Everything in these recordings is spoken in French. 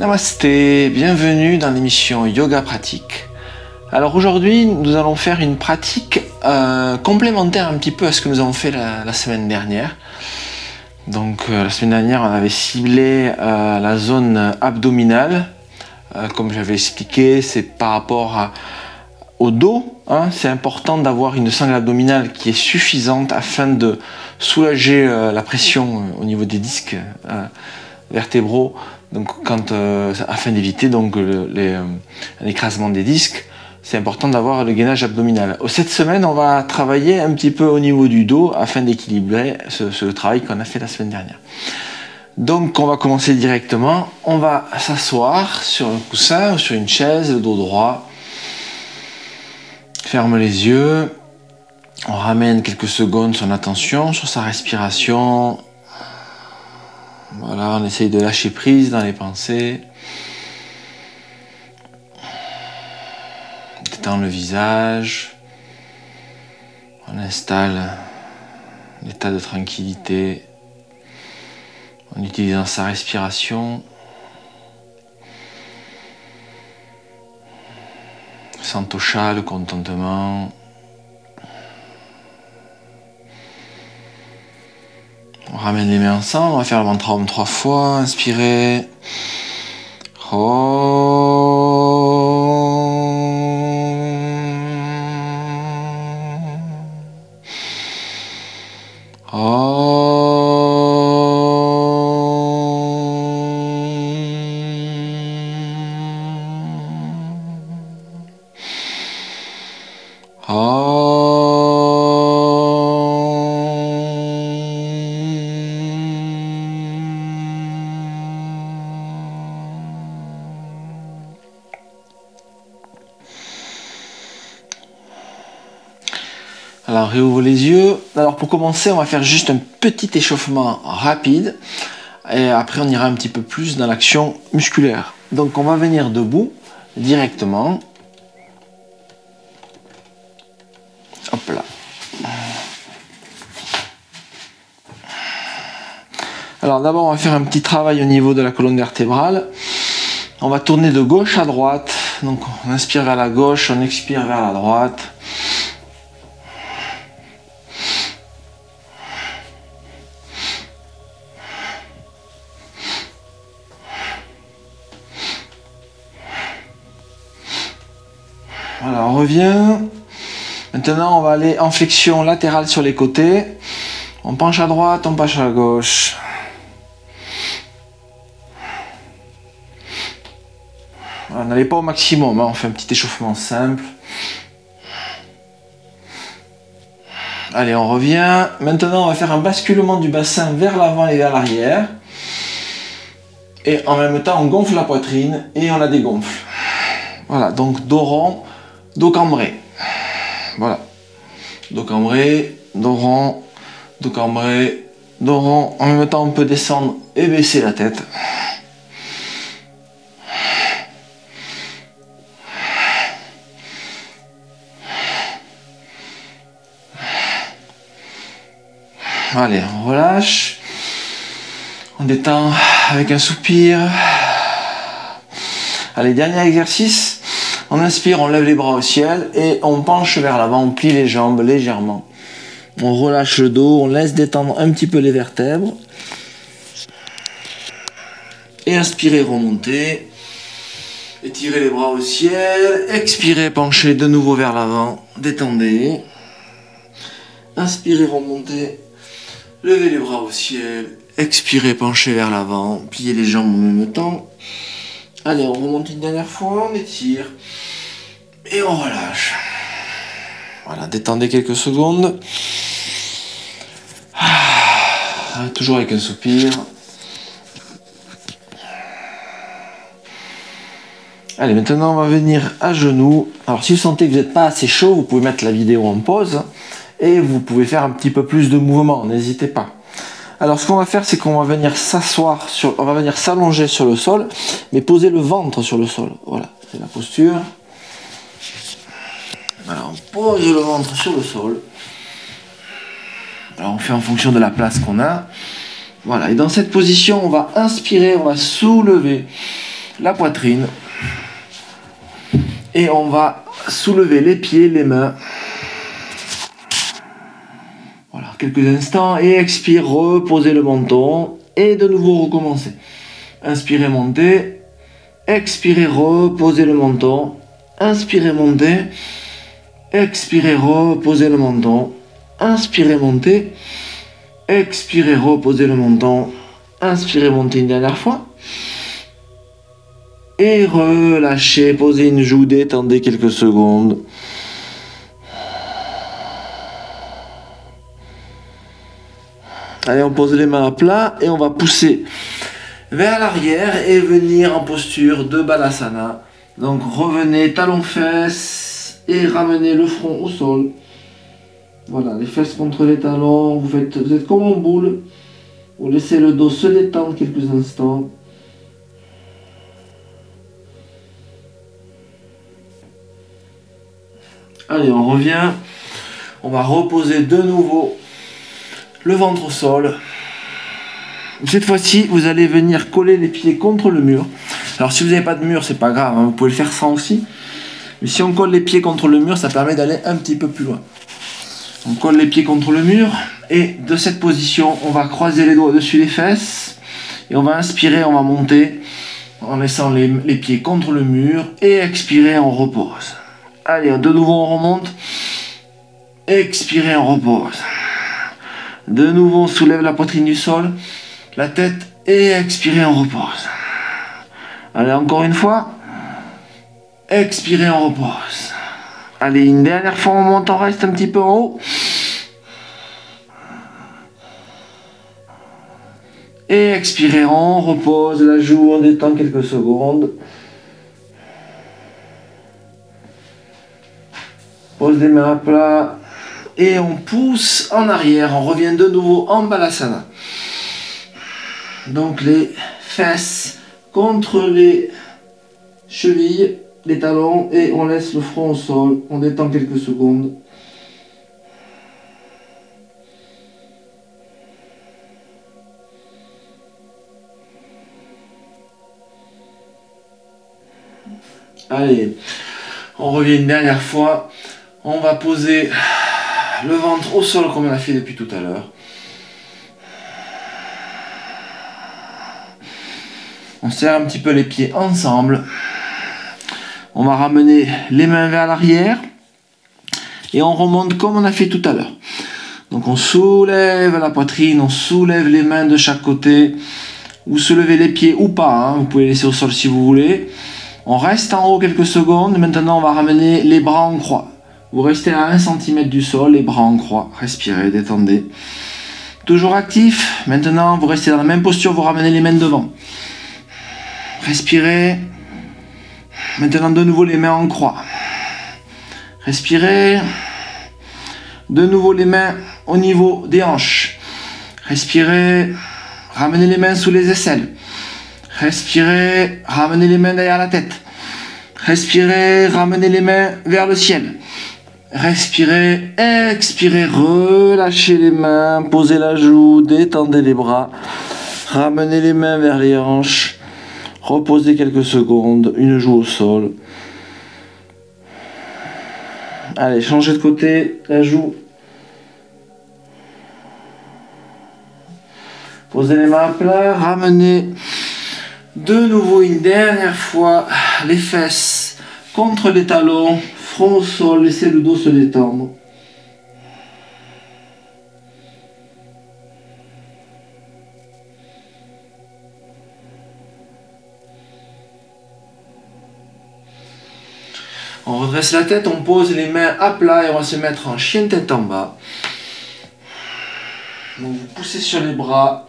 Namasté, bienvenue dans l'émission Yoga Pratique. Alors aujourd'hui, nous allons faire une pratique euh, complémentaire un petit peu à ce que nous avons fait la, semaine dernière. Donc euh, la semaine dernière, on avait ciblé euh, la zone abdominale. comme j'avais expliqué, c'est par rapport au dos. Hein. c'est important d'avoir une sangle abdominale qui est suffisante afin de soulager la pression au niveau des disques vertébraux donc, euh, afin d'éviter donc les, euh, des disques, c'est important d'avoir le gainage abdominal. Cette semaine, on va travailler un petit peu au niveau du dos afin d'équilibrer ce, travail qu'on a fait la semaine dernière. Donc, on va commencer directement. On va s'asseoir sur un coussin ou sur une chaise, le dos droit. Ferme les yeux. On ramène quelques secondes son attention sur sa respiration voilà, on essaye de lâcher prise dans les pensées. Détendre le visage. On installe l'état de tranquillité en utilisant sa respiration. Santosha, le contentement. Ramène les mains ensemble, on va faire le mantra Om trois fois, inspirez. Alors réouvre les yeux. Alors pour commencer, on va faire juste un petit échauffement rapide. Et après, on ira un petit peu plus dans l'action musculaire. Donc on va venir debout directement. Hop là. Alors d'abord, on va faire un petit travail au niveau de la colonne vertébrale. On va tourner de gauche à droite. Donc on inspire vers la gauche, on expire vers la droite. On revient. Maintenant, on va aller en flexion latérale sur les côtés. On penche à droite, on penche à gauche. on n'allait pas au maximum, hein. on fait un petit échauffement simple. Allez, on revient. Maintenant, on va faire un basculement du bassin vers l'avant et vers l'arrière. Et en même temps, on gonfle la poitrine et on la dégonfle. Voilà, donc dos rond, dos cambré. Voilà. Dos cambré, dos rond, dos cambré, dos rond. En même temps, on peut descendre et baisser la tête. Allez, on relâche. On détend avec un soupir. Allez, dernier exercice. On inspire, on lève les bras au ciel et on penche vers l'avant, on plie les jambes légèrement. On relâche le dos, on laisse détendre un petit peu les vertèbres. Et inspirez, remontez. Étirez les bras au ciel. Expirez, penchez de nouveau vers l'avant. Détendez. Inspirez, remontez. Levez les bras au ciel. Expirez, penchez vers l'avant. Pliez les jambes en même temps. Allez, on remonte une dernière fois, on étire. Et on relâche. Voilà, détendez quelques secondes. Ah, toujours avec un soupir. Allez, maintenant on va venir à genoux. Alors si vous sentez que vous n'êtes pas assez chaud, vous pouvez mettre la vidéo en pause et vous pouvez faire un petit peu plus de mouvement, n'hésitez pas. Alors ce qu'on va faire, c'est qu'on va venir s'asseoir sur, on va venir s'allonger sur le sol, mais poser le ventre sur le sol. Voilà, c'est la posture. Alors on pose le ventre sur le sol. Alors on fait en fonction de la place qu'on a. Voilà, et dans cette position, on va inspirer, on va soulever la poitrine. Et on va soulever les pieds, les mains. Quelques instants. Et expire, reposer le menton. Et de nouveau recommencer. Inspirez, montez. Expirez, reposez le menton. Inspirez, montez. Expirez, reposez le menton. Inspirez, montez. Expirez, reposez le menton. Inspirez, montez une dernière fois. Et relâchez, posez une joue, détendez quelques secondes. Allez, on pose les mains à plat et on va pousser vers l'arrière et venir en posture de Balasana. Donc revenez talons fesses et ramenez le front au sol. Voilà, les fesses contre les talons, vous, vous êtes comme en boule. Vous laissez le dos se détendre quelques instants. Allez, on revient. On va reposer de nouveau le ventre au sol. Cette fois-ci, vous allez venir coller les pieds contre le mur. Alors si vous n'avez pas de mur, c'est pas grave, hein, vous pouvez le faire sans aussi. Mais si on colle les pieds contre le mur, ça permet d'aller un petit peu plus loin. On colle les pieds contre le mur et de cette position, on va croiser les doigts dessus les fesses et on va inspirer, on va monter en laissant les, les pieds contre le mur et expirer, on repose. Allez, de nouveau on remonte. Expirez, on repose. De nouveau on soulève la poitrine du sol, la tête et expirez, on repose. Allez, encore une fois. Expirez, on repose. Allez, une dernière fois, on monte, on reste un petit peu en haut. Et expirez, on repose la joue, on détend quelques secondes. Pose les mains à plat. Et on pousse en arrière. On revient de nouveau en balasana. Donc les fesses contre les chevilles, les talons. Et on laisse le front au sol. On détend quelques secondes. Allez, on revient une dernière fois. On va poser le ventre au sol comme on a fait depuis tout à l'heure. On serre un petit peu les pieds ensemble. On va ramener les mains vers l'arrière. Et on remonte comme on a fait tout à l'heure. Donc on soulève la poitrine, on soulève les mains de chaque côté. Vous soulevez les pieds ou pas, hein. vous pouvez laisser au sol si vous voulez. On reste en haut quelques secondes. Maintenant, on va ramener les bras en croix. Vous restez à 1 cm du sol, les bras en croix. Respirez, détendez. Toujours actif. Maintenant, vous restez dans la même posture, vous ramenez les mains devant. Respirez. Maintenant, de nouveau les mains en croix. Respirez. De nouveau les mains au niveau des hanches. Respirez. Ramenez les mains sous les aisselles. Respirez. Ramenez les mains derrière la tête. Respirez. Ramenez les mains vers le ciel. Respirez, expirez, relâchez les mains, posez la joue, détendez les bras, ramenez les mains vers les hanches, reposez quelques secondes, une joue au sol. Allez, changez de côté, la joue. Posez les mains à plat, ramenez de nouveau une dernière fois les fesses contre les talons, front au sol, laissez le dos se détendre. On redresse la tête, on pose les mains à plat et on va se mettre en chien tête en bas. Donc vous poussez sur les bras,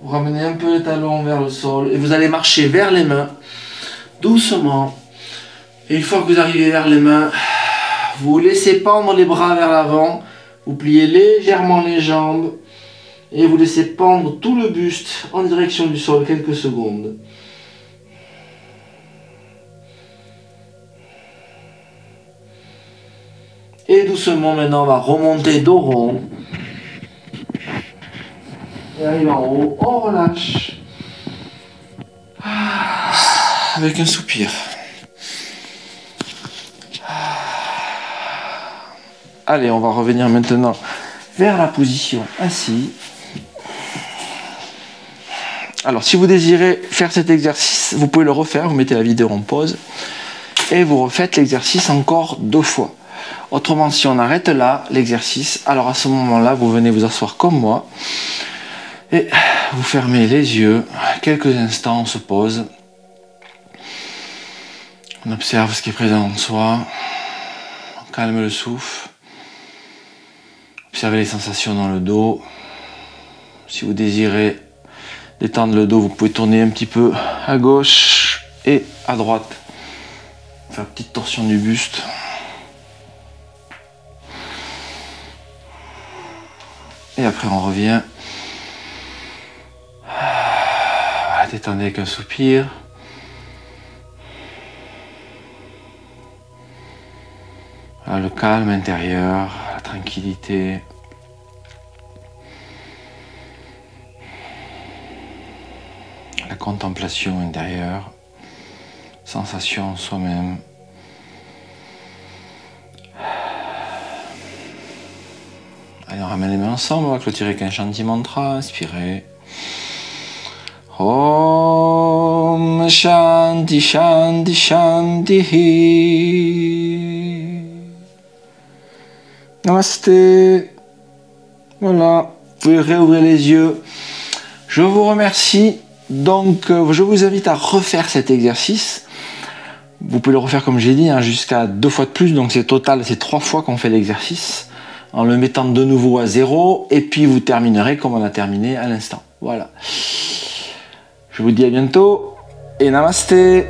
vous ramenez un peu les talons vers le sol et vous allez marcher vers les mains, doucement. Et une fois que vous arrivez vers les mains, vous laissez pendre les bras vers l'avant, vous pliez légèrement les jambes et vous laissez pendre tout le buste en direction du sol quelques secondes. Et doucement maintenant on va remonter dos rond. Et arrive en haut, on relâche. avec un soupir. Allez, on va revenir maintenant vers la position assise. Alors, si vous désirez faire cet exercice, vous pouvez le refaire. Vous mettez la vidéo en pause et vous refaites l'exercice encore deux fois. Autrement, si on arrête là l'exercice, alors à ce moment-là, vous venez vous asseoir comme moi et vous fermez les yeux. Quelques instants, on se pose. On observe ce qui est présent en soi. On calme le souffle. Observez les sensations dans le dos. Si vous désirez détendre le dos, vous pouvez tourner un petit peu à gauche et à droite. Faire une petite torsion du buste. Et après on revient. Voilà, détendez avec un soupir. le calme intérieur, tranquillité. La contemplation intérieure, sensation en soi-même. Allez, on ramène les mains ensemble, on va clôturer avec un chanti mantra, inspirez. Om Shanti Shanti Shanti. Namasté. Voilà, vous pouvez réouvrir les yeux. Je vous remercie. Donc, euh, je vous invite à refaire cet exercice. Vous pouvez le refaire comme j'ai dit, hein, jusqu'à deux fois de plus. Donc, c'est total, c'est trois fois qu'on fait l'exercice. En le mettant de nouveau à zéro. Et puis, vous terminerez comme on a terminé à l'instant. Voilà. Je vous dis à bientôt et namasté.